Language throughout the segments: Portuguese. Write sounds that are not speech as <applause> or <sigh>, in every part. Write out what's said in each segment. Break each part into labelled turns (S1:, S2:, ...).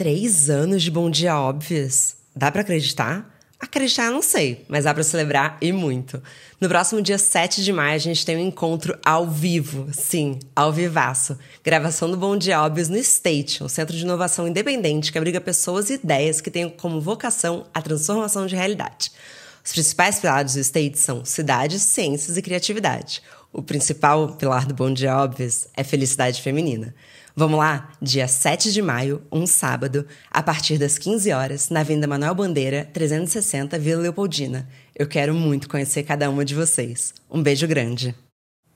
S1: Três anos de Bom Dia Óbvios. Dá para acreditar? Acreditar, não sei, mas dá para celebrar e muito. No próximo dia 7 de maio, a gente tem um encontro ao vivo, sim, ao vivaço. Gravação do Bom Dia Óbvios no State, um centro de inovação independente que abriga pessoas e ideias que têm como vocação a transformação de realidade. Os principais pilares do State são cidades, ciências e criatividade. O principal pilar do Bom Dia Óbvios é felicidade feminina. Vamos lá? Dia 7 de maio, um sábado, a partir das 15 horas, na Avenida Manuel Bandeira, 360, Vila Leopoldina. Eu quero muito conhecer cada uma de vocês. Um beijo grande.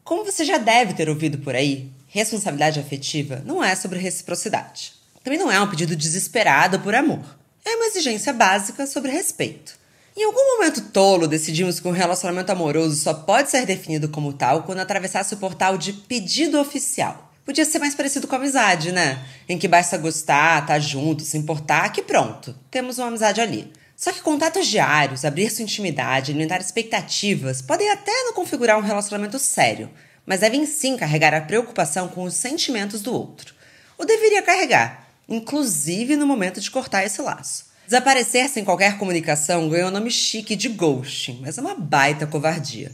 S1: Como você já deve ter ouvido por aí, responsabilidade afetiva não é sobre reciprocidade. Também não é um pedido desesperado por amor. É uma exigência básica sobre respeito. Em algum momento tolo, decidimos que um relacionamento amoroso só pode ser definido como tal quando atravessasse o portal de pedido oficial. Podia ser mais parecido com amizade, né? Em que basta gostar, tá junto, se importar, que pronto, temos uma amizade ali. Só que contatos diários, abrir sua intimidade, alimentar expectativas podem até não configurar um relacionamento sério, mas devem sim carregar a preocupação com os sentimentos do outro. Ou deveria carregar, inclusive no momento de cortar esse laço. Desaparecer sem qualquer comunicação ganhou o nome chique de ghosting, mas é uma baita covardia.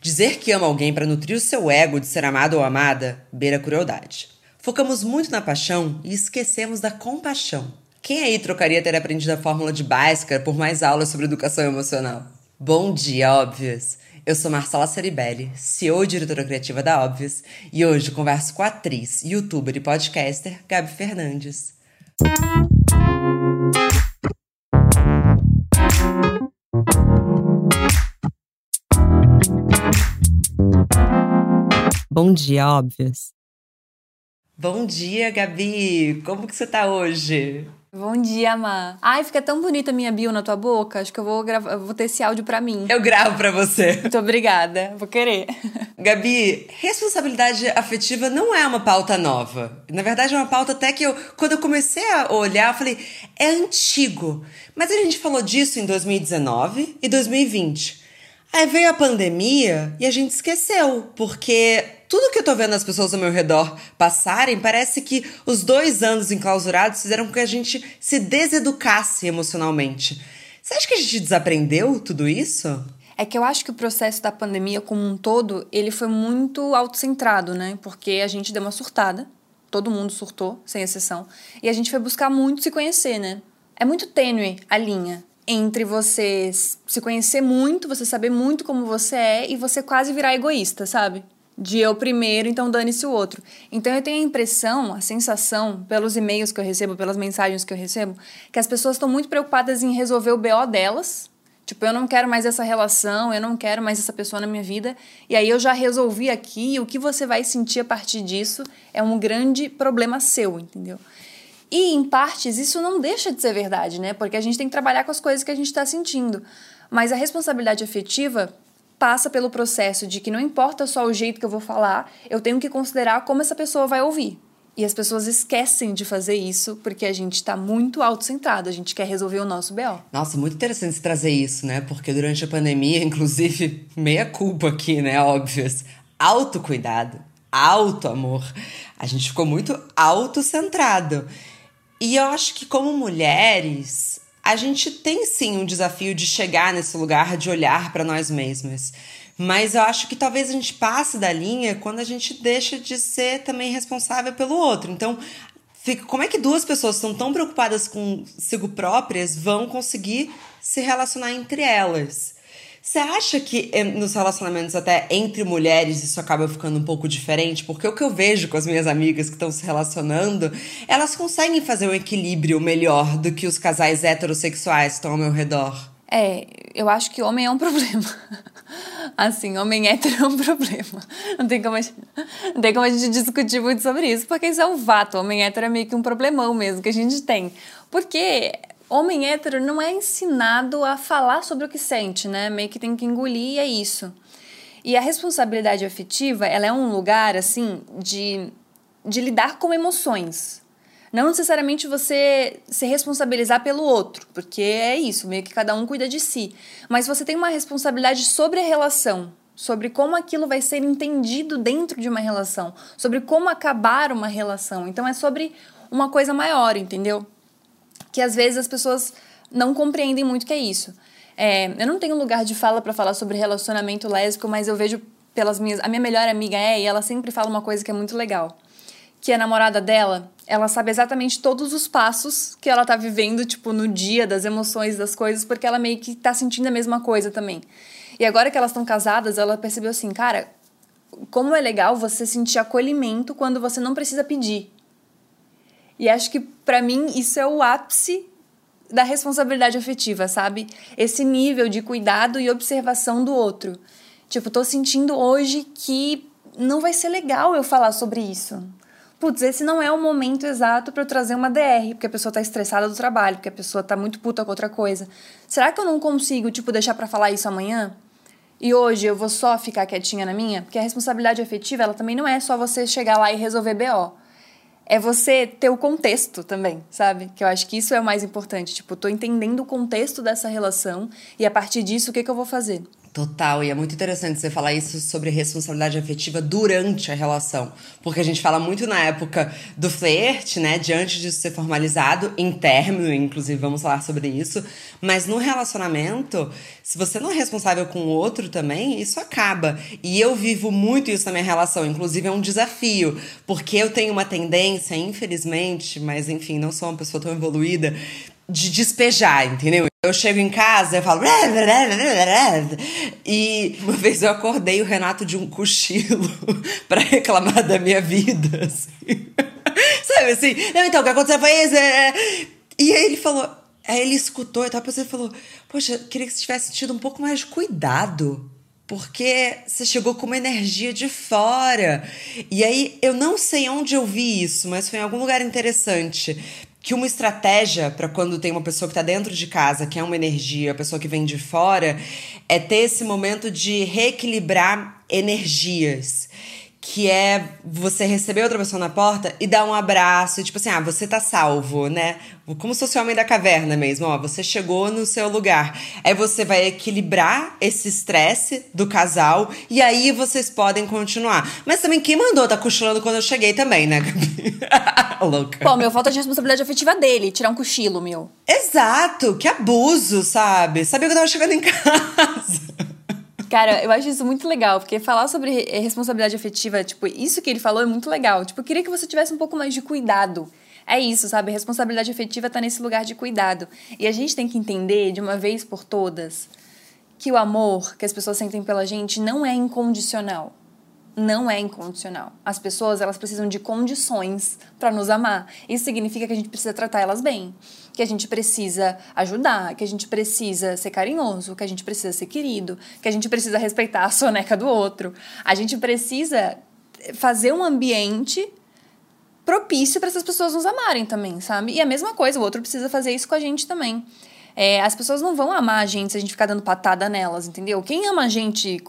S1: Dizer que ama alguém para nutrir o seu ego de ser amado ou amada beira crueldade. Focamos muito na paixão e esquecemos da compaixão. Quem aí trocaria ter aprendido a fórmula de Bhaskara por mais aulas sobre educação emocional? Bom dia, óbvios! Eu sou Marcela Ceribelli, CEO e diretora criativa da Óbvios, e hoje converso com a atriz, youtuber e podcaster Gabi Fernandes. Bom dia, óbvios. Bom dia, Gabi. Como que você tá hoje?
S2: Bom dia, Má. Ai, fica tão bonita a minha bio na tua boca. Acho que eu vou gravar, vou ter esse áudio para mim.
S1: Eu gravo para você. <laughs>
S2: Muito obrigada. Vou querer. <laughs>
S1: Gabi, responsabilidade afetiva não é uma pauta nova. Na verdade, é uma pauta até que eu, quando eu comecei a olhar, eu falei, é antigo. Mas a gente falou disso em 2019 e 2020. Aí veio a pandemia e a gente esqueceu, porque tudo que eu tô vendo as pessoas ao meu redor passarem, parece que os dois anos enclausurados fizeram com que a gente se deseducasse emocionalmente. Você acha que a gente desaprendeu tudo isso?
S2: É que eu acho que o processo da pandemia como um todo, ele foi muito autocentrado, né? Porque a gente deu uma surtada, todo mundo surtou, sem exceção, e a gente foi buscar muito se conhecer, né? É muito tênue a linha entre você se conhecer muito, você saber muito como você é e você quase virar egoísta, sabe? De eu primeiro, então dane-se o outro. Então eu tenho a impressão, a sensação, pelos e-mails que eu recebo, pelas mensagens que eu recebo, que as pessoas estão muito preocupadas em resolver o BO delas. Tipo, eu não quero mais essa relação, eu não quero mais essa pessoa na minha vida. E aí eu já resolvi aqui, e o que você vai sentir a partir disso é um grande problema seu, entendeu? E, em partes, isso não deixa de ser verdade, né? Porque a gente tem que trabalhar com as coisas que a gente está sentindo. Mas a responsabilidade afetiva passa pelo processo de que não importa só o jeito que eu vou falar, eu tenho que considerar como essa pessoa vai ouvir. E as pessoas esquecem de fazer isso porque a gente está muito autocentrado, a gente quer resolver o nosso BO.
S1: Nossa, muito interessante você trazer isso, né? Porque durante a pandemia, inclusive, <laughs> meia culpa aqui, né? Óbvias. Autocuidado, auto-amor. A gente ficou muito autocentrado. E eu acho que, como mulheres, a gente tem sim um desafio de chegar nesse lugar de olhar para nós mesmas. Mas eu acho que talvez a gente passe da linha quando a gente deixa de ser também responsável pelo outro. Então, fica, como é que duas pessoas que estão tão preocupadas consigo próprias vão conseguir se relacionar entre elas? Você acha que eh, nos relacionamentos até entre mulheres isso acaba ficando um pouco diferente? Porque o que eu vejo com as minhas amigas que estão se relacionando, elas conseguem fazer um equilíbrio melhor do que os casais heterossexuais que estão ao meu redor.
S2: É, eu acho que homem é um problema. <laughs> Assim, homem hétero é um problema. Não tem, como a gente, não tem como a gente discutir muito sobre isso, porque isso é um fato. Homem hétero é meio que um problemão mesmo que a gente tem. Porque homem hétero não é ensinado a falar sobre o que sente, né? Meio que tem que engolir e é isso. E a responsabilidade afetiva, ela é um lugar, assim, de, de lidar com emoções. Não necessariamente você se responsabilizar pelo outro, porque é isso, meio que cada um cuida de si. Mas você tem uma responsabilidade sobre a relação, sobre como aquilo vai ser entendido dentro de uma relação, sobre como acabar uma relação. Então é sobre uma coisa maior, entendeu? Que às vezes as pessoas não compreendem muito o que é isso. É, eu não tenho lugar de fala para falar sobre relacionamento lésbico, mas eu vejo pelas minhas. A minha melhor amiga é, e ela sempre fala uma coisa que é muito legal. Que a namorada dela, ela sabe exatamente todos os passos que ela tá vivendo, tipo, no dia, das emoções, das coisas, porque ela meio que tá sentindo a mesma coisa também. E agora que elas estão casadas, ela percebeu assim, cara, como é legal você sentir acolhimento quando você não precisa pedir. E acho que para mim isso é o ápice da responsabilidade afetiva, sabe? Esse nível de cuidado e observação do outro. Tipo, tô sentindo hoje que não vai ser legal eu falar sobre isso. Putz, esse não é o momento exato para eu trazer uma DR, porque a pessoa tá estressada do trabalho, porque a pessoa tá muito puta com outra coisa. Será que eu não consigo, tipo, deixar para falar isso amanhã? E hoje eu vou só ficar quietinha na minha? Porque a responsabilidade afetiva, ela também não é só você chegar lá e resolver BO é você ter o contexto também, sabe? Que eu acho que isso é o mais importante. Tipo, tô entendendo o contexto dessa relação e a partir disso, o que, que eu vou fazer?
S1: Total, e é muito interessante você falar isso sobre responsabilidade afetiva durante a relação. Porque a gente fala muito na época do flerte, né? De antes de ser formalizado, em término, inclusive vamos falar sobre isso. Mas no relacionamento, se você não é responsável com o outro também, isso acaba. E eu vivo muito isso na minha relação, inclusive é um desafio. Porque eu tenho uma tendência, infelizmente, mas enfim, não sou uma pessoa tão evoluída, de despejar, entendeu? Eu chego em casa, eu falo. E uma vez eu acordei o Renato de um cochilo <laughs> para reclamar da minha vida. <laughs> Assim. Sabe assim? Não, então, o que aconteceu foi isso. E aí ele falou. Aí ele escutou e tal, depois ele falou: Poxa, queria que você tivesse tido um pouco mais de cuidado porque você chegou com uma energia de fora. E aí eu não sei onde eu vi isso, mas foi em algum lugar interessante que uma estratégia para quando tem uma pessoa que está dentro de casa, que é uma energia, a pessoa que vem de fora, é ter esse momento de reequilibrar energias que é você receber outra pessoa na porta e dar um abraço, e tipo assim, ah, você tá salvo, né? Como se fosse o homem da caverna mesmo, ó, você chegou no seu lugar. Aí você vai equilibrar esse estresse do casal e aí vocês podem continuar. Mas também quem mandou tá cochilando quando eu cheguei também, né, Gabi? <laughs>
S2: Louca. Pô, meu, falta de responsabilidade afetiva dele, tirar um cochilo, meu.
S1: Exato, que abuso, sabe? Sabia que eu tava chegando em <laughs> casa.
S2: Cara, eu acho isso muito legal, porque falar sobre responsabilidade afetiva, tipo, isso que ele falou é muito legal. Tipo, eu queria que você tivesse um pouco mais de cuidado. É isso, sabe? Responsabilidade afetiva tá nesse lugar de cuidado. E a gente tem que entender, de uma vez por todas, que o amor que as pessoas sentem pela gente não é incondicional não é incondicional. As pessoas, elas precisam de condições para nos amar. Isso significa que a gente precisa tratar elas bem, que a gente precisa ajudar, que a gente precisa ser carinhoso, que a gente precisa ser querido, que a gente precisa respeitar a soneca do outro. A gente precisa fazer um ambiente propício para essas pessoas nos amarem também, sabe? E a mesma coisa, o outro precisa fazer isso com a gente também. É, as pessoas não vão amar a gente se a gente ficar dando patada nelas, entendeu? Quem ama a gente,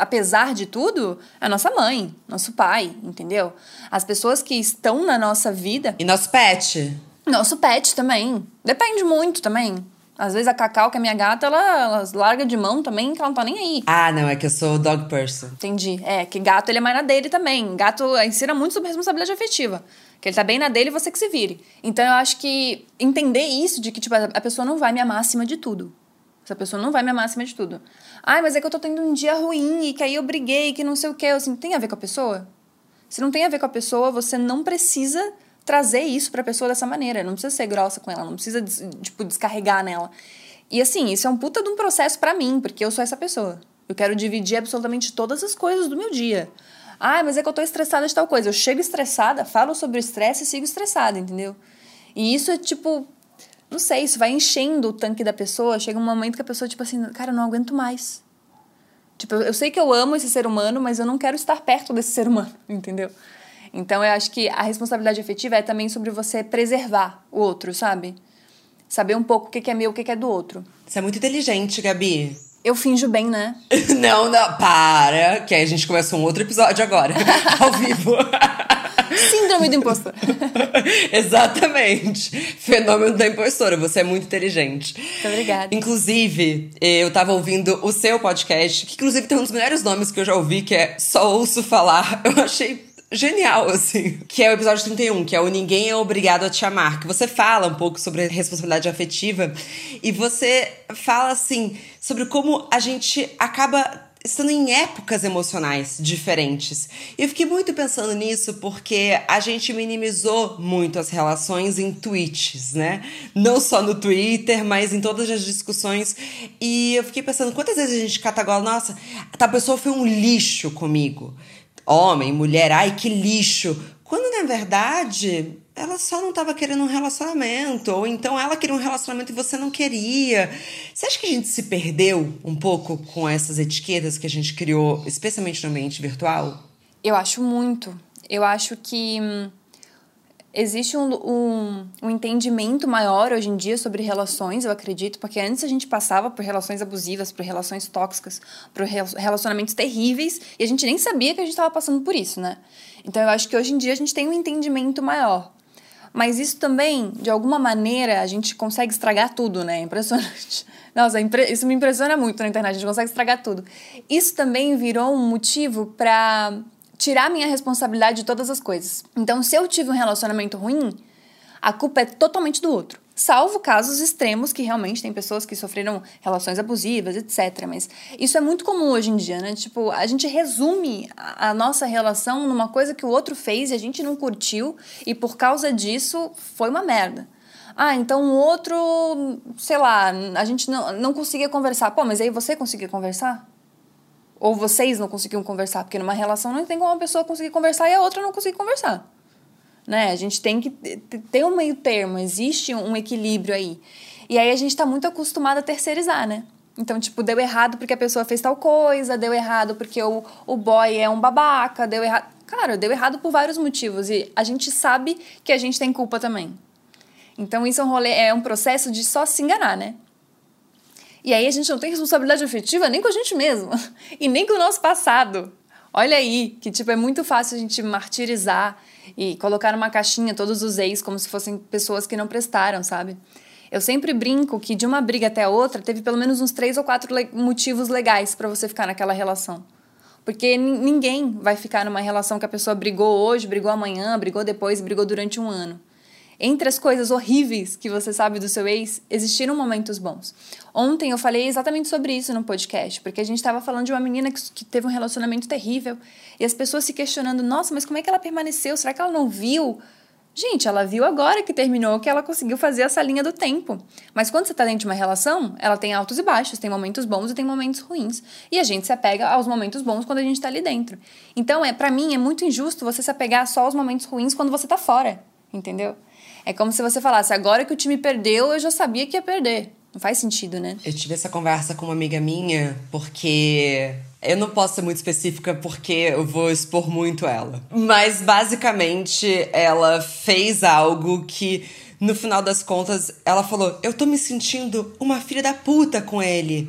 S2: apesar de tudo, é a nossa mãe, nosso pai, entendeu? As pessoas que estão na nossa vida.
S1: E nosso pet.
S2: Nosso pet também. Depende muito também. Às vezes a Cacau, que é minha gata, ela, ela, larga de mão também, que ela não tá nem aí.
S1: Ah, não, é que eu sou dog person.
S2: Entendi. É, que gato ele é mais na dele também. Gato ensina muito sobre responsabilidade afetiva. Que ele tá bem na dele e você que se vire. Então eu acho que entender isso de que, tipo, a pessoa não vai me amar acima de tudo. Essa pessoa não vai me amar acima de tudo. Ai, mas é que eu tô tendo um dia ruim e que aí eu briguei, que não sei o quê. Assim, tem a ver com a pessoa? Se não tem a ver com a pessoa, você não precisa trazer isso pra pessoa dessa maneira. Não precisa ser grossa com ela, não precisa, tipo, descarregar nela. E assim, isso é um puta de um processo para mim, porque eu sou essa pessoa. Eu quero dividir absolutamente todas as coisas do meu dia. Ah, mas é que eu tô estressada de tal coisa. Eu chego estressada, falo sobre o estresse e sigo estressada, entendeu? E isso é tipo. Não sei, isso vai enchendo o tanque da pessoa. Chega um momento que a pessoa, tipo assim, cara, eu não aguento mais. Tipo, eu sei que eu amo esse ser humano, mas eu não quero estar perto desse ser humano, <laughs> entendeu? Então eu acho que a responsabilidade afetiva é também sobre você preservar o outro, sabe? Saber um pouco o que é meu, o que é do outro.
S1: Você é muito inteligente, Gabi.
S2: Eu finjo bem, né? <laughs>
S1: não, não, para, que aí a gente começa um outro episódio agora, <laughs> ao vivo.
S2: Síndrome do impostor. <laughs>
S1: Exatamente. Fenômeno da impostora. Você é muito inteligente.
S2: Muito obrigada.
S1: Inclusive, eu tava ouvindo o seu podcast, que inclusive tem um dos melhores nomes que eu já ouvi, que é Só Ouço Falar. Eu achei genial, <laughs> assim. Que é o episódio 31, que é o Ninguém é Obrigado a Te Amar. Que você fala um pouco sobre a responsabilidade afetiva e você fala, assim, sobre como a gente acaba estando em épocas emocionais diferentes. E eu fiquei muito pensando nisso porque a gente minimizou muito as relações em tweets, né? Não só no Twitter, mas em todas as discussões. E eu fiquei pensando quantas vezes a gente catagola, nossa, a pessoa foi um lixo comigo. Homem, mulher, ai que lixo. Quando na verdade ela só não estava querendo um relacionamento, ou então ela queria um relacionamento e você não queria. Você acha que a gente se perdeu um pouco com essas etiquetas que a gente criou, especialmente no ambiente virtual?
S2: Eu acho muito. Eu acho que hum, existe um, um, um, entendimento maior hoje em dia sobre relações, eu acredito, porque antes a gente passava por relações abusivas, por relações tóxicas, por relacionamentos terríveis, e a gente nem sabia que a gente estava passando por isso, né? Então eu acho que hoje em dia a gente tem um entendimento maior. Mas isso também, de alguma maneira, a gente consegue estragar tudo, né? Impressionante. <laughs> Nossa, isso me impressiona muito na internet, a gente consegue estragar tudo. Isso também virou um motivo para tirar minha responsabilidade de todas as coisas. Então, se eu tive um relacionamento ruim, a culpa é totalmente do outro. Salvo casos extremos que realmente tem pessoas que sofreram relações abusivas, etc. Mas isso é muito comum hoje em dia, né? Tipo, a gente resume a nossa relação numa coisa que o outro fez e a gente não curtiu e por causa disso foi uma merda. Ah, então o outro, sei lá, a gente não, não conseguia conversar. Pô, mas aí você conseguia conversar? Ou vocês não conseguiam conversar? Porque numa relação não tem como uma pessoa conseguir conversar e a outra não conseguir conversar né? A gente tem que ter um meio termo, existe um equilíbrio aí. E aí a gente está muito acostumado a terceirizar, né? Então, tipo, deu errado porque a pessoa fez tal coisa, deu errado porque o, o boy é um babaca, deu errado. Cara, deu errado por vários motivos e a gente sabe que a gente tem culpa também. Então, isso é um rolê, é um processo de só se enganar, né? E aí a gente não tem responsabilidade afetiva nem com a gente mesmo <laughs> e nem com o nosso passado. Olha aí, que tipo é muito fácil a gente martirizar e colocar numa caixinha todos os ex como se fossem pessoas que não prestaram, sabe? Eu sempre brinco que de uma briga até outra teve pelo menos uns três ou quatro le motivos legais para você ficar naquela relação. Porque ninguém vai ficar numa relação que a pessoa brigou hoje, brigou amanhã, brigou depois, brigou durante um ano. Entre as coisas horríveis que você sabe do seu ex, existiram momentos bons. Ontem eu falei exatamente sobre isso no podcast, porque a gente estava falando de uma menina que, que, teve um relacionamento terrível e as pessoas se questionando: nossa, mas como é que ela permaneceu? Será que ela não viu? Gente, ela viu agora que terminou que ela conseguiu fazer essa linha do tempo. Mas quando você está dentro de uma relação, ela tem altos e baixos, tem momentos bons e tem momentos ruins. E a gente se apega aos momentos bons quando a gente está ali dentro. Então, é para mim, é muito injusto você se apegar só aos momentos ruins quando você está fora, entendeu? É como se você falasse, agora que o time perdeu, eu já sabia que ia perder. Não faz sentido, né?
S1: Eu tive essa conversa com uma amiga minha, porque eu não posso ser muito específica porque eu vou expor muito ela. Mas basicamente ela fez algo que no final das contas ela falou: "Eu tô me sentindo uma filha da puta com ele".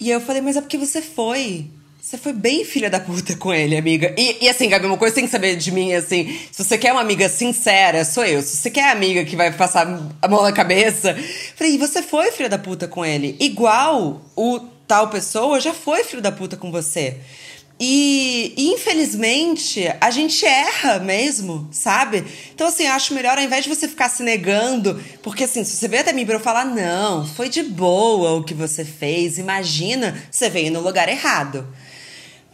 S1: E eu falei: "Mas é porque você foi. Você foi bem filha da puta com ele, amiga. E, e, assim, Gabi, uma coisa que você tem que saber de mim, assim, se você quer uma amiga sincera, sou eu. Se você quer amiga que vai passar a mão na cabeça, falei, você foi filha da puta com ele. Igual o tal pessoa já foi filho da puta com você. E, infelizmente, a gente erra mesmo, sabe? Então, assim, eu acho melhor, ao invés de você ficar se negando, porque assim, se você veio até mim pra eu falar, não, foi de boa o que você fez, imagina, você veio no lugar errado.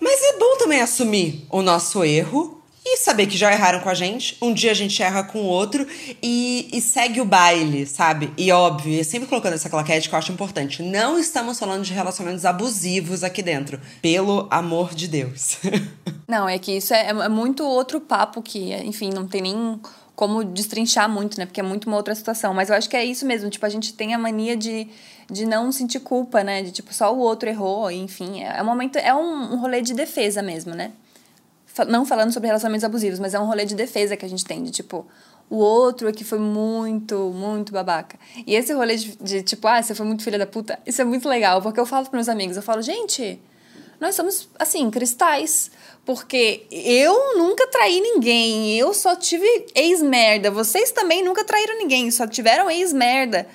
S1: Mas é bom também assumir o nosso erro e saber que já erraram com a gente. Um dia a gente erra com o outro e, e segue o baile, sabe? E óbvio, sempre colocando essa claquete que eu acho importante. Não estamos falando de relacionamentos abusivos aqui dentro. Pelo amor de Deus. <laughs>
S2: não, é que isso é, é muito outro papo que, enfim, não tem nem como destrinchar muito, né? Porque é muito uma outra situação. Mas eu acho que é isso mesmo. Tipo, a gente tem a mania de de não sentir culpa, né? De tipo, só o outro errou, enfim. É, é um momento, é um, um rolê de defesa mesmo, né? Não falando sobre relacionamentos abusivos, mas é um rolê de defesa que a gente tem, de tipo, o outro é que foi muito, muito babaca. E esse rolê de, de, tipo, ah, você foi muito filha da puta, isso é muito legal, porque eu falo pros meus amigos, eu falo, gente, nós somos, assim, cristais. Porque eu nunca traí ninguém, eu só tive ex-merda. Vocês também nunca traíram ninguém, só tiveram ex-merda.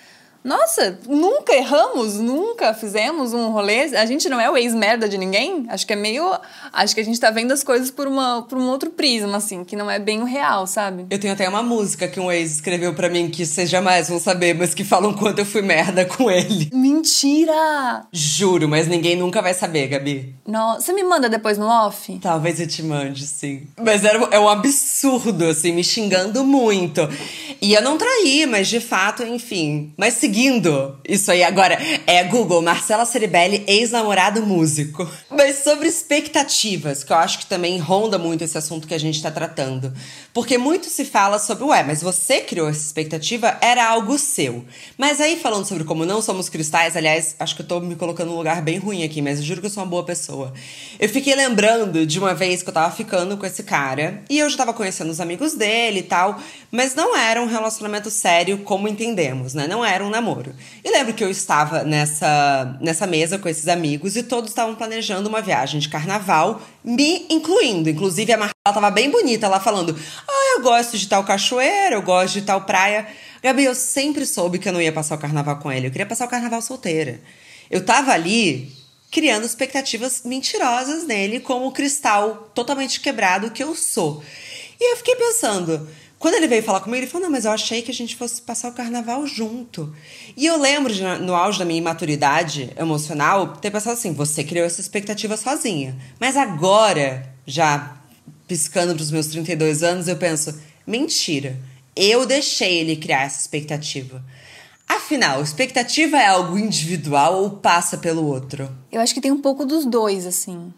S2: Nossa, nunca erramos, nunca fizemos um rolê. A gente não é o ex-merda de ninguém. Acho que é meio. Acho que a gente tá vendo as coisas por, uma, por um outro prisma, assim, que não é bem o real, sabe?
S1: Eu tenho até uma música que um ex escreveu para mim que vocês jamais vão saber, mas que falam quanto eu fui merda com ele.
S2: Mentira!
S1: Juro, mas ninguém nunca vai saber, Gabi.
S2: Não, você me manda depois no off?
S1: Talvez eu te mande, sim. Mas era, é um absurdo, assim, me xingando muito. E eu não traí, mas de fato, enfim. Mas seguindo isso aí agora, é Google, Marcela Ceribelli, ex-namorado músico. Mas sobre expectativas, que eu acho que também ronda muito esse assunto que a gente tá tratando. Porque muito se fala sobre, ué, mas você criou essa expectativa, era algo seu. Mas aí, falando sobre como não somos cristais, aliás, acho que eu tô me colocando num lugar bem ruim aqui, mas eu juro que eu sou uma boa pessoa. Eu fiquei lembrando de uma vez que eu tava ficando com esse cara, e eu já tava conhecendo os amigos dele e tal, mas não era um relacionamento sério como entendemos, né? Não era um. E lembro que eu estava nessa, nessa mesa com esses amigos e todos estavam planejando uma viagem de carnaval, me incluindo. Inclusive, a Marcela tava bem bonita lá falando: Ah, eu gosto de tal cachoeira, eu gosto de tal praia. Gabi, eu sempre soube que eu não ia passar o carnaval com ele. Eu queria passar o carnaval solteira. Eu tava ali criando expectativas mentirosas nele, como o cristal totalmente quebrado que eu sou. E eu fiquei pensando, quando ele veio falar comigo, ele falou: Não, mas eu achei que a gente fosse passar o carnaval junto. E eu lembro, de, no auge da minha imaturidade emocional, ter pensado assim: Você criou essa expectativa sozinha. Mas agora, já piscando para os meus 32 anos, eu penso: Mentira. Eu deixei ele criar essa expectativa. Afinal, expectativa é algo individual ou passa pelo outro?
S2: Eu acho que tem um pouco dos dois, assim.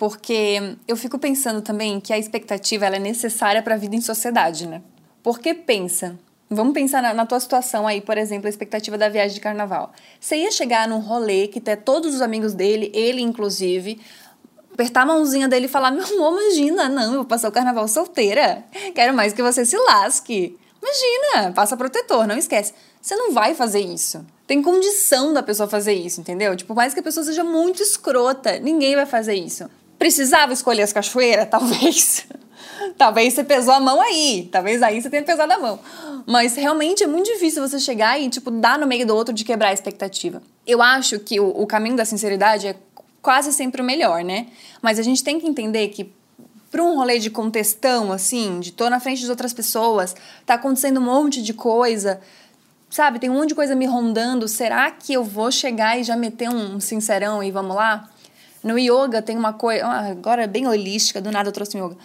S2: Porque eu fico pensando também que a expectativa ela é necessária para a vida em sociedade, né? Porque pensa, vamos pensar na, na, tua situação aí, por exemplo, a expectativa da viagem de carnaval. Você ia chegar num rolê que tem todos os amigos dele, ele inclusive, apertar a mãozinha dele e falar: Meu amor, imagina, não, eu vou passar o carnaval solteira. Quero mais que você se lasque. Imagina, passa protetor, não esquece. Você não vai fazer isso. Tem condição da pessoa fazer isso, entendeu? Tipo, mais que a pessoa seja muito escrota, ninguém vai fazer isso. Precisava escolher as cachoeiras? <laughs> Talvez. Talvez você pesou a mão aí. Talvez aí você tenha pesado a mão. Mas realmente é muito difícil você chegar e, tipo, dar no meio do outro de quebrar a expectativa. Eu acho que o, o caminho da sinceridade é quase sempre o melhor, né? Mas a gente tem que entender que para um rolê de contestão, assim, de tô na frente de outras pessoas, tá acontecendo um monte de coisa, sabe? Tem um monte de coisa me rondando. Será que eu vou chegar e já meter um sincerão e vamos lá? No yoga tem uma coisa, ah, agora é bem holística, do nada eu trouxe yoga.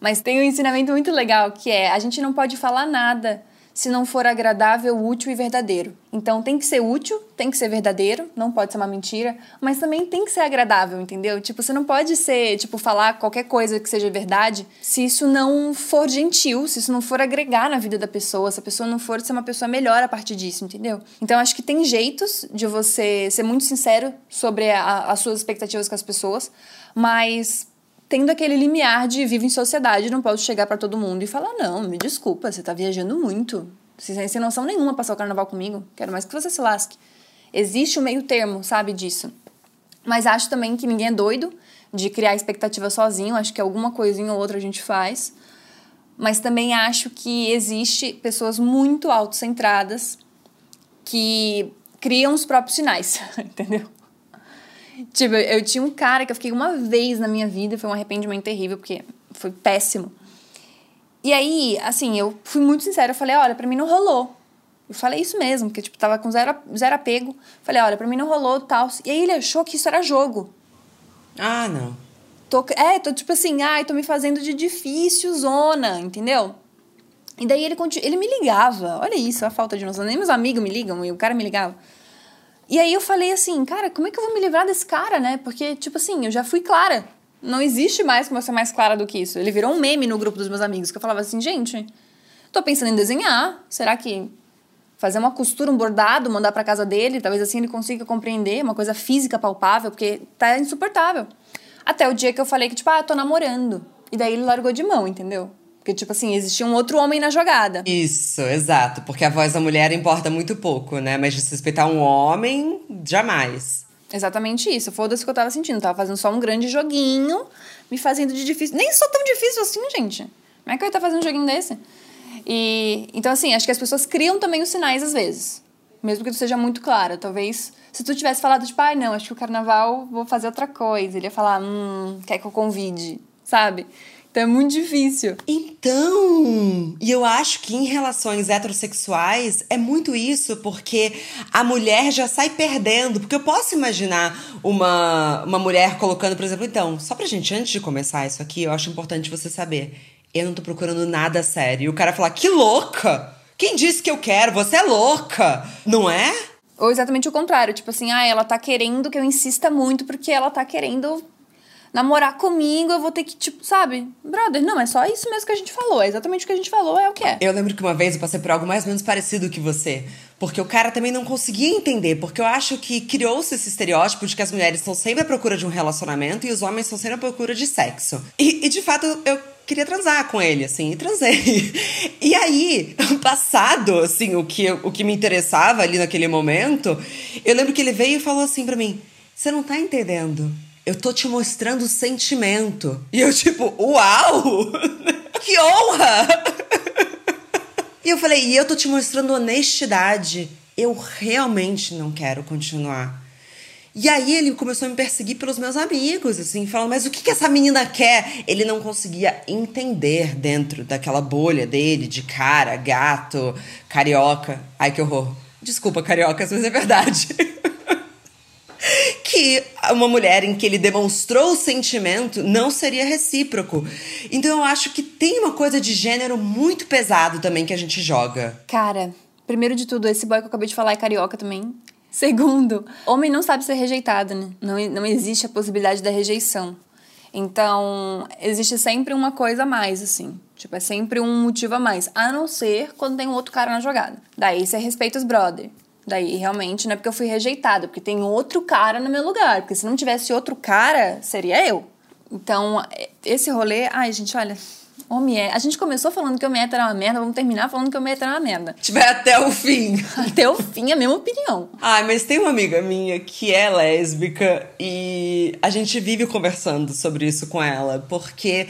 S2: Mas tem um ensinamento muito legal que é: a gente não pode falar nada se não for agradável, útil e verdadeiro. Então tem que ser útil, tem que ser verdadeiro, não pode ser uma mentira, mas também tem que ser agradável, entendeu? Tipo, você não pode ser, tipo, falar qualquer coisa que seja verdade se isso não for gentil, se isso não for agregar na vida da pessoa, se a pessoa não for ser uma pessoa melhor a partir disso, entendeu? Então acho que tem jeitos de você ser muito sincero sobre a, as suas expectativas com as pessoas, mas tendo aquele limiar de vivo em sociedade, não posso chegar para todo mundo e falar: não, me desculpa, você tá viajando muito. Sem, sem noção nenhuma passar o carnaval comigo. Quero mais que você se lasque. Existe um meio termo, sabe, disso. Mas acho também que ninguém é doido de criar expectativa sozinho. Acho que alguma coisinha ou outra a gente faz. Mas também acho que existe pessoas muito autocentradas que criam os próprios sinais, <laughs> entendeu? Tipo, eu tinha um cara que eu fiquei uma vez na minha vida, foi um arrependimento terrível, porque foi péssimo. E aí, assim, eu fui muito sincera, eu falei, olha, pra mim não rolou. Eu falei isso mesmo, porque, tipo, tava com zero, zero apego. Falei, olha, pra mim não rolou tal. E aí ele achou que isso era jogo.
S1: Ah, não.
S2: Tô, é, tô tipo assim, ai, tô me fazendo de difícil zona, entendeu? E daí ele, ele me ligava. Olha isso, a falta de noção. Nem meus amigos me ligam, e o cara me ligava. E aí eu falei assim, cara, como é que eu vou me livrar desse cara, né? Porque, tipo assim, eu já fui clara. Não existe mais como eu ser mais clara do que isso. Ele virou um meme no grupo dos meus amigos, que eu falava assim, gente, tô pensando em desenhar. Será que fazer uma costura, um bordado, mandar para casa dele, talvez assim ele consiga compreender, uma coisa física palpável, porque tá insuportável. Até o dia que eu falei que, tipo, ah, tô namorando. E daí ele largou de mão, entendeu? Porque, tipo assim, existia um outro homem na jogada.
S1: Isso, exato. Porque a voz da mulher importa muito pouco, né? Mas respeitar um homem, jamais.
S2: Exatamente isso. Foda-se o que eu tava sentindo. Eu tava fazendo só um grande joguinho, me fazendo de difícil. Nem sou tão difícil assim, gente. Como é que eu ia estar tá fazendo um joguinho desse? E então, assim, acho que as pessoas criam também os sinais às vezes. Mesmo que tu seja muito clara. Talvez, se tu tivesse falado, tipo, ai, ah, não, acho que o carnaval vou fazer outra coisa. Ele ia falar, hum, quer que eu convide, sabe? Então é muito difícil.
S1: Então, e eu acho que em relações heterossexuais é muito isso, porque a mulher já sai perdendo. Porque eu posso imaginar uma, uma mulher colocando, por exemplo, então, só pra gente, antes de começar isso aqui, eu acho importante você saber. Eu não tô procurando nada sério. E o cara falar, que louca! Quem disse que eu quero? Você é louca! Não é?
S2: Ou exatamente o contrário, tipo assim, ah, ela tá querendo que eu insista muito porque ela tá querendo namorar comigo, eu vou ter que, tipo, sabe? Brother, não, é só isso mesmo que a gente falou. É exatamente o que a gente falou, é o que é.
S1: Eu lembro que uma vez eu passei por algo mais ou menos parecido que você. Porque o cara também não conseguia entender. Porque eu acho que criou-se esse estereótipo de que as mulheres estão sempre à procura de um relacionamento e os homens estão sempre à procura de sexo. E, e de fato, eu queria transar com ele, assim, e transei. <laughs> E aí, <laughs> passado, assim, o que, o que me interessava ali naquele momento, eu lembro que ele veio e falou assim para mim: Você não tá entendendo eu tô te mostrando sentimento. E eu, tipo, uau! <laughs> que honra! e eu falei, e eu tô te mostrando honestidade. Eu realmente não quero continuar. E aí ele começou a me perseguir pelos meus amigos, assim, falando, mas o que, que essa menina quer? Ele não conseguia entender dentro daquela bolha dele de cara, gato, carioca. Ai, que horror. Desculpa, cariocas, mas é verdade. <laughs> que uma mulher em que ele demonstrou o sentimento não seria recíproco. Então eu acho que tem uma coisa de gênero muito pesado também que a gente joga.
S2: Cara, primeiro de tudo, esse boy que eu acabei de falar é carioca também. Segundo, homem não sabe ser rejeitado, né? Não, não existe a possibilidade da rejeição. Então, existe sempre uma coisa a mais, assim. Tipo, é sempre um motivo a mais. A não ser quando tem um outro cara na jogada. Daí você respeita os brother. Daí, realmente, não é porque eu fui rejeitada, porque tem outro cara no meu lugar. Porque se não tivesse outro cara, seria eu. Então, esse rolê. Ai, gente, olha. Homem é. A gente começou falando que o hétero era uma merda, vamos terminar falando que o hétero era uma merda. <laughs>
S1: Tiver até o fim. <laughs>
S2: Até o fim, a mesma opinião.
S1: Ah, mas tem uma amiga minha que é lésbica e a gente vive conversando sobre isso com ela, porque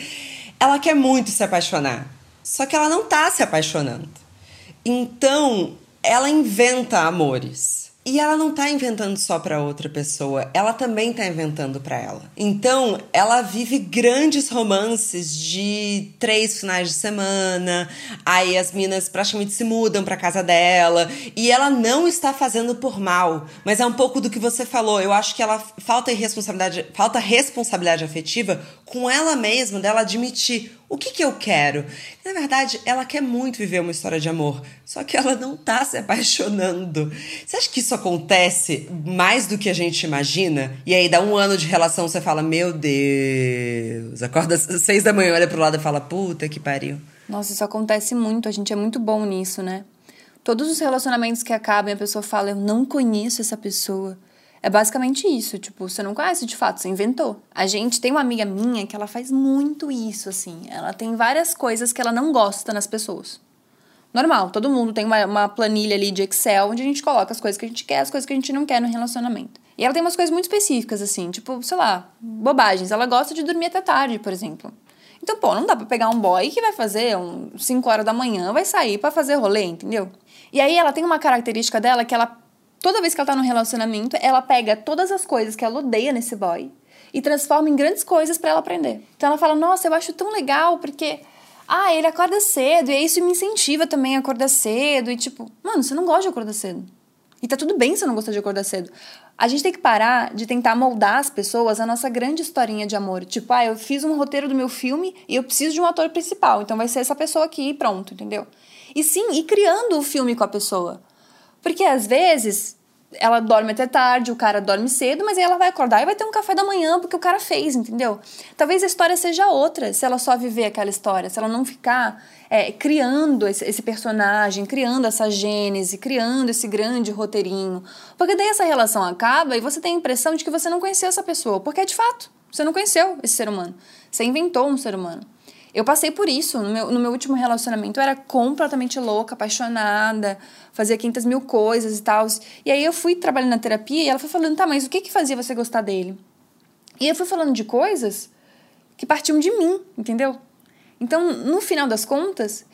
S1: ela quer muito se apaixonar. Só que ela não tá se apaixonando. Então, ela inventa amores. E ela não tá inventando só para outra pessoa, ela também tá inventando para ela. Então, ela vive grandes romances de três finais de semana. Aí as minas praticamente se mudam para casa dela, e ela não está fazendo por mal, mas é um pouco do que você falou. Eu acho que ela falta responsabilidade, falta responsabilidade afetiva com ela mesma dela admitir o que, que eu quero? Na verdade, ela quer muito viver uma história de amor, só que ela não tá se apaixonando. Você acha que isso acontece mais do que a gente imagina? E aí, dá um ano de relação, você fala: Meu Deus. Acorda às seis da manhã, olha pro lado e fala: Puta que pariu.
S2: Nossa, isso acontece muito. A gente é muito bom nisso, né? Todos os relacionamentos que acabam, a pessoa fala: Eu não conheço essa pessoa. É basicamente isso, tipo, você não conhece de fato, você inventou. A gente tem uma amiga minha que ela faz muito isso, assim. Ela tem várias coisas que ela não gosta nas pessoas. Normal, todo mundo tem uma, uma planilha ali de Excel onde a gente coloca as coisas que a gente quer, as coisas que a gente não quer no relacionamento. E ela tem umas coisas muito específicas, assim, tipo, sei lá, bobagens. Ela gosta de dormir até tarde, por exemplo. Então, pô, não dá pra pegar um boy que vai fazer um 5 horas da manhã, vai sair para fazer rolê, entendeu? E aí ela tem uma característica dela que ela Toda vez que ela tá num relacionamento, ela pega todas as coisas que ela odeia nesse boy e transforma em grandes coisas para ela aprender. Então ela fala: "Nossa, eu acho tão legal porque ah, ele acorda cedo e isso me incentiva também a acordar cedo e tipo, mano, você não gosta de acordar cedo. E tá tudo bem se não gostar de acordar cedo. A gente tem que parar de tentar moldar as pessoas a nossa grande historinha de amor. Tipo, ah, eu fiz um roteiro do meu filme e eu preciso de um ator principal, então vai ser essa pessoa aqui e pronto, entendeu? E sim, ir criando o filme com a pessoa. Porque às vezes ela dorme até tarde, o cara dorme cedo, mas aí ela vai acordar e vai ter um café da manhã porque o cara fez, entendeu? Talvez a história seja outra se ela só viver aquela história, se ela não ficar é, criando esse, esse, personagem, criando essa gênese, criando esse grande roteirinho. Porque daí essa relação acaba e você tem a impressão de que você não conheceu essa pessoa, porque é de fato, você não conheceu esse ser humano. Você inventou um ser humano. Eu passei por isso. No meu, no meu último relacionamento, eu era completamente louca, apaixonada, fazia 500 mil coisas e tal. E aí eu fui trabalhando na terapia e ela foi falando, tá, mas o que que fazia você gostar dele? E eu fui falando de coisas que partiam de mim, entendeu? Então, no final das contas,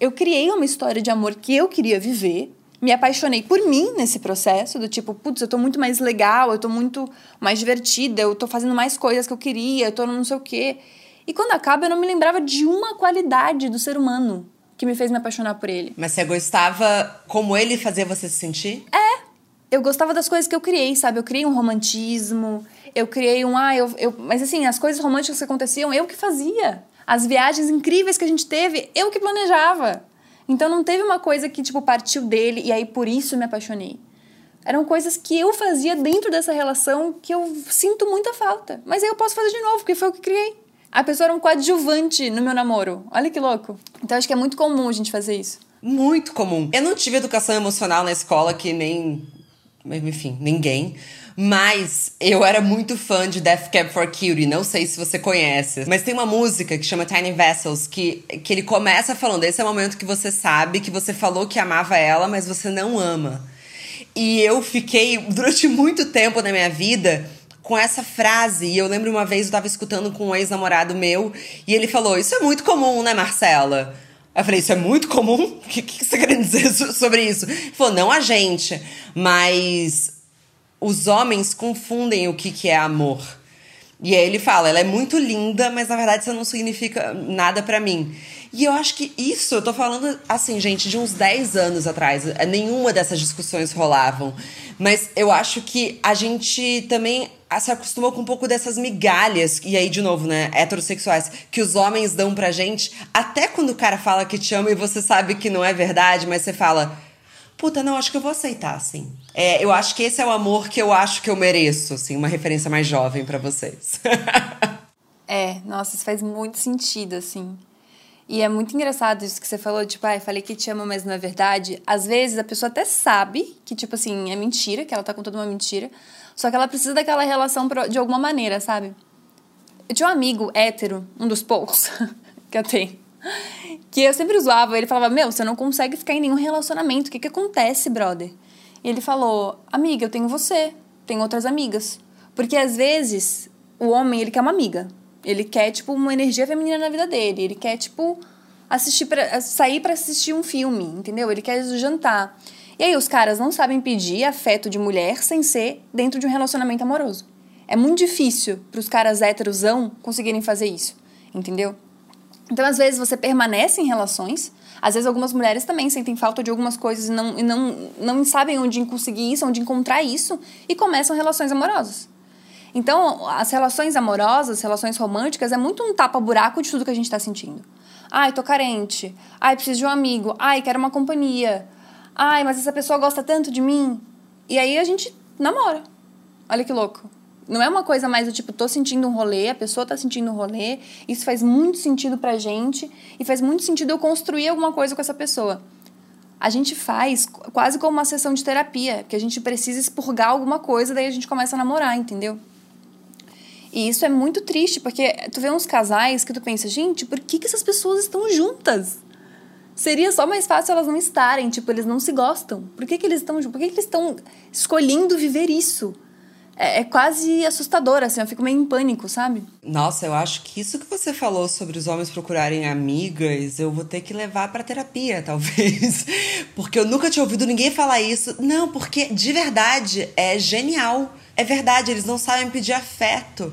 S2: eu criei uma história de amor que eu queria viver me apaixonei por mim nesse processo, do tipo, putz, eu tô muito mais legal, eu tô muito mais divertida, eu tô fazendo mais coisas que eu queria, eu tô não sei o quê. E quando acaba, eu não me lembrava de uma qualidade do ser humano que me fez me apaixonar por ele.
S1: Mas você gostava como ele fazia você se sentir?
S2: É. Eu gostava das coisas que eu criei, sabe? Eu criei um romantismo, eu criei um. Ah, eu, eu. Mas assim, as coisas românticas que aconteciam, eu que fazia. As viagens incríveis que a gente teve, eu que planejava. Então não teve uma coisa que, tipo, partiu dele e aí por isso me apaixonei. Eram coisas que eu fazia dentro dessa relação que eu sinto muita falta. Mas aí eu posso fazer de novo, porque foi o que criei. A pessoa era um coadjuvante no meu namoro. Olha que louco. Então acho que é muito comum a gente fazer isso.
S1: Muito comum. Eu não tive educação emocional na escola que nem. Enfim, ninguém. Mas eu era muito fã de Death Cab for Cutie, não sei se você conhece. Mas tem uma música que chama Tiny Vessels, que, que ele começa falando: esse é o momento que você sabe que você falou que amava ela, mas você não ama. E eu fiquei durante muito tempo na minha vida com essa frase. E eu lembro uma vez eu tava escutando com um ex-namorado meu e ele falou: Isso é muito comum, né, Marcela? Eu falei, isso é muito comum? O <laughs> que, que você quer dizer sobre isso? Ele falou, não a gente, mas os homens confundem o que, que é amor. E aí ele fala, ela é muito linda, mas na verdade isso não significa nada para mim. E eu acho que isso, eu tô falando assim, gente, de uns 10 anos atrás, nenhuma dessas discussões rolavam. Mas eu acho que a gente também se acostumou com um pouco dessas migalhas, e aí, de novo, né, heterossexuais, que os homens dão pra gente, até quando o cara fala que te ama e você sabe que não é verdade, mas você fala, puta, não, acho que eu vou aceitar, assim. É, eu acho que esse é o amor que eu acho que eu mereço, assim, uma referência mais jovem para vocês. <laughs>
S2: é, nossa, isso faz muito sentido, assim. E é muito engraçado isso que você falou, tipo, ah, falei que te amo, mas não é verdade. Às vezes a pessoa até sabe que, tipo assim, é mentira, que ela tá contando uma mentira, só que ela precisa daquela relação de alguma maneira, sabe? Eu tinha um amigo hétero, um dos poucos <laughs> que eu tenho, que eu sempre zoava. Ele falava: Meu, você não consegue ficar em nenhum relacionamento. O que, que acontece, brother? E ele falou: Amiga, eu tenho você, tenho outras amigas. Porque às vezes o homem, ele quer uma amiga. Ele quer, tipo, uma energia feminina na vida dele. Ele quer, tipo, assistir pra, sair para assistir um filme, entendeu? Ele quer jantar. E aí os caras não sabem pedir afeto de mulher sem ser dentro de um relacionamento amoroso. É muito difícil para os caras héterosão conseguirem fazer isso, entendeu? Então, às vezes, você permanece em relações. Às vezes, algumas mulheres também sentem falta de algumas coisas e não, e não, não sabem onde conseguir isso, onde encontrar isso, e começam relações amorosas. Então, as relações amorosas, relações românticas, é muito um tapa-buraco de tudo que a gente está sentindo. Ai, tô carente. Ai, preciso de um amigo. Ai, quero uma companhia. Ai, mas essa pessoa gosta tanto de mim. E aí a gente namora. Olha que louco. Não é uma coisa mais do tipo, tô sentindo um rolê, a pessoa tá sentindo um rolê. Isso faz muito sentido pra gente e faz muito sentido eu construir alguma coisa com essa pessoa. A gente faz quase como uma sessão de terapia, que a gente precisa expurgar alguma coisa, daí a gente começa a namorar, entendeu? E isso é muito triste, porque tu vê uns casais que tu pensa, gente, por que, que essas pessoas estão juntas? Seria só mais fácil elas não estarem, tipo, eles não se gostam. Por que, que eles estão. Por que, que eles estão escolhendo viver isso? É, é, quase assustador, assim, eu fico meio em pânico, sabe?
S1: Nossa, eu acho que isso que você falou sobre os homens procurarem amigas, eu vou ter que levar para terapia, <laughs> talvez. Porque eu nunca tinha ouvido ninguém falar isso. Não, porque de verdade é genial. É verdade, eles não sabem pedir afeto.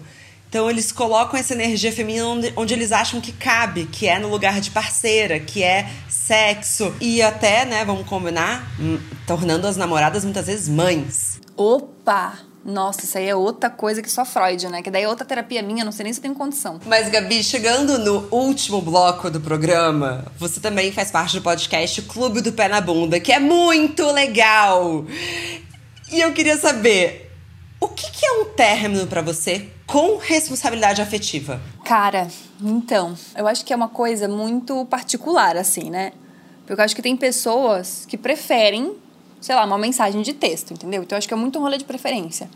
S1: Então eles colocam essa energia feminina onde, onde, eles acham que cabe, que é no lugar de parceira, que é sexo. E até, né, vamos combinar, hum, tornando as namoradas muitas vezes mães.
S2: Opa! Nossa, isso aí é outra coisa que só Freud, né? Que daí é outra terapia minha, não sei nem se eu tenho condição.
S1: Mas, Gabi, chegando no último bloco do programa, você também faz parte do podcast Clube do Pé na Bunda, que é muito legal! E eu queria saber, o que, que é um término para você com responsabilidade afetiva?
S2: Cara, então, eu acho que é uma coisa muito particular, assim, né? Porque eu acho que tem pessoas que preferem, sei lá, uma mensagem de texto, entendeu? Então eu acho que é muito um rolê de preferência.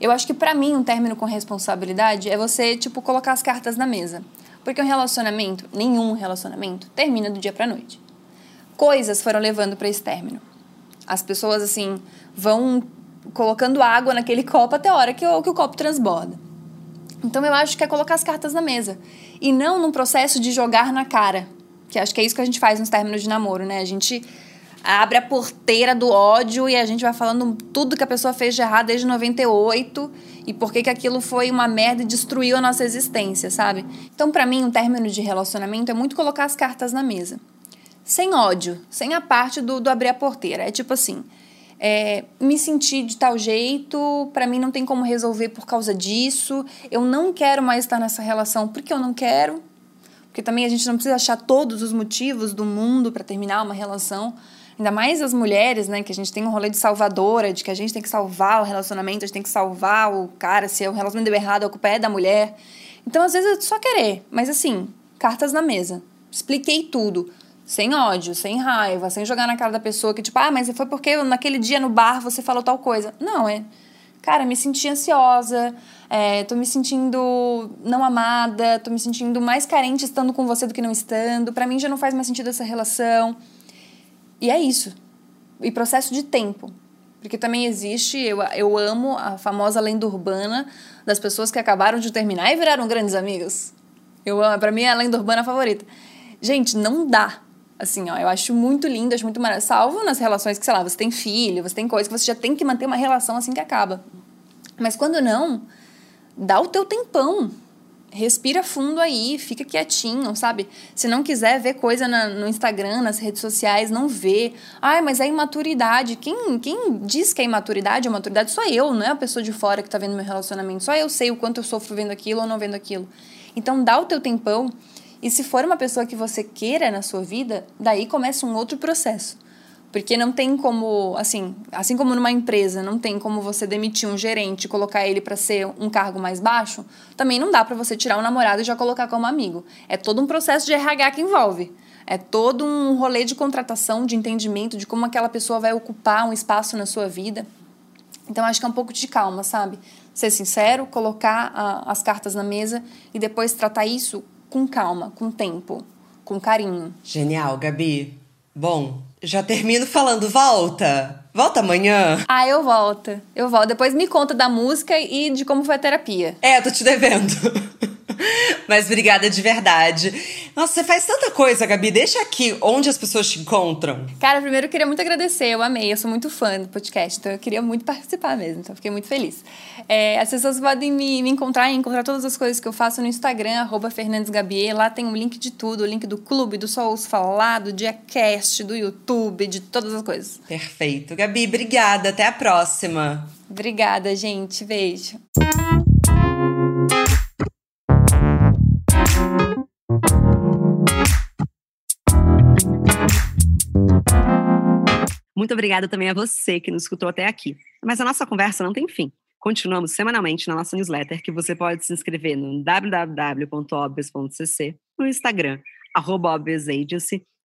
S2: Eu acho que para mim um término com responsabilidade é você, tipo, colocar as cartas na mesa. Porque um relacionamento, nenhum relacionamento, termina do dia pra noite. Coisas foram levando para esse término. As pessoas, assim, vão colocando água naquele <laughs> copo até a hora que o, que o copo transborda. Então eu acho que é colocar as cartas na mesa. E não num processo de jogar na cara. Que acho que é isso que a gente faz nos términos de namoro, né? A gente abre a porteira do ódio e a gente vai falando tudo que a pessoa fez de errado desde 98 e por que, que aquilo foi uma merda e destruiu a nossa existência, sabe? Então, para mim, um término de relacionamento é muito colocar as cartas na mesa. Sem ódio, sem a parte do, do abrir a porteira. É tipo assim, é, me sentir de tal jeito, para mim não tem como resolver por causa disso, eu não quero mais estar nessa relação porque eu não quero, porque também a gente não precisa achar todos os motivos do mundo para terminar uma relação. Ainda mais as mulheres, né? Que a gente tem um rolê de salvadora, de que a gente tem que salvar o relacionamento, a gente tem que salvar o cara, se o relacionamento deu errado, a culpa é da mulher. Então, às vezes, é só querer. Mas assim, cartas na mesa. Expliquei tudo. Sem ódio, sem raiva, sem jogar na cara da pessoa que, tipo, ah, mas foi porque naquele dia no bar você falou tal coisa. Não, é. Cara, me senti ansiosa, é, tô me sentindo não amada, tô me sentindo mais carente estando com você do que não estando. Para mim já não faz mais sentido essa relação. E é isso. E processo de tempo. Porque também existe, eu, eu amo a famosa lenda urbana das pessoas que acabaram de terminar e viraram grandes amigos. Eu amo, pra mim é a lenda urbana favorita. Gente, não dá. Assim, ó, eu acho muito lindo, acho muito maravilhoso. Salvo nas relações que, sei lá, você tem filho, você tem coisa que você já tem que manter uma relação assim que acaba. Mas quando não, dá o teu tempão respira fundo aí, fica quietinho, sabe? Se não quiser ver coisa na, no Instagram, nas redes sociais, não vê. Ai, mas é imaturidade. Quem, quem diz que é imaturidade? A maturidade sou eu, não é a pessoa de fora que tá vendo meu relacionamento. Só eu sei o quanto eu sofro vendo aquilo ou não vendo aquilo. Então dá o teu tempão. E se for uma pessoa que você queira na sua vida, daí começa um outro processo. Porque não tem como, assim, assim como numa empresa, não tem como você demitir um gerente e colocar ele para ser um cargo mais baixo, também não dá para você tirar um namorado e já colocar como amigo. É todo um processo de RH que envolve. É todo um rolê de contratação, de entendimento de como aquela pessoa vai ocupar um espaço na sua vida. Então acho que é um pouco de calma, sabe? Ser sincero, colocar a, as cartas na mesa e depois tratar isso com calma, com tempo, com carinho.
S1: Genial, Gabi. Bom, já termino falando, volta. Volta amanhã.
S2: Ah, eu volto. Eu volto. Depois me conta da música e de como foi a terapia.
S1: É, tô te devendo. <laughs> Mas obrigada de verdade. Nossa, você faz tanta coisa, Gabi. Deixa aqui onde as pessoas te encontram.
S2: Cara, primeiro eu queria muito agradecer. Eu amei. Eu sou muito fã do podcast. Então eu queria muito participar mesmo. Então fiquei muito feliz. É, as pessoas podem me, me encontrar e encontrar todas as coisas que eu faço no Instagram, FernandesGabier. Lá tem um link de tudo. O link do clube, do Só Ouço Falar, do Diacast, do YouTube, de todas as coisas.
S1: Perfeito. Gabi, obrigada. Até a próxima.
S2: Obrigada, gente. Beijo.
S1: Muito obrigada também a você que nos escutou até aqui. Mas a nossa conversa não tem fim. Continuamos semanalmente na nossa newsletter, que você pode se inscrever no www.obvious.cc, no Instagram, arroba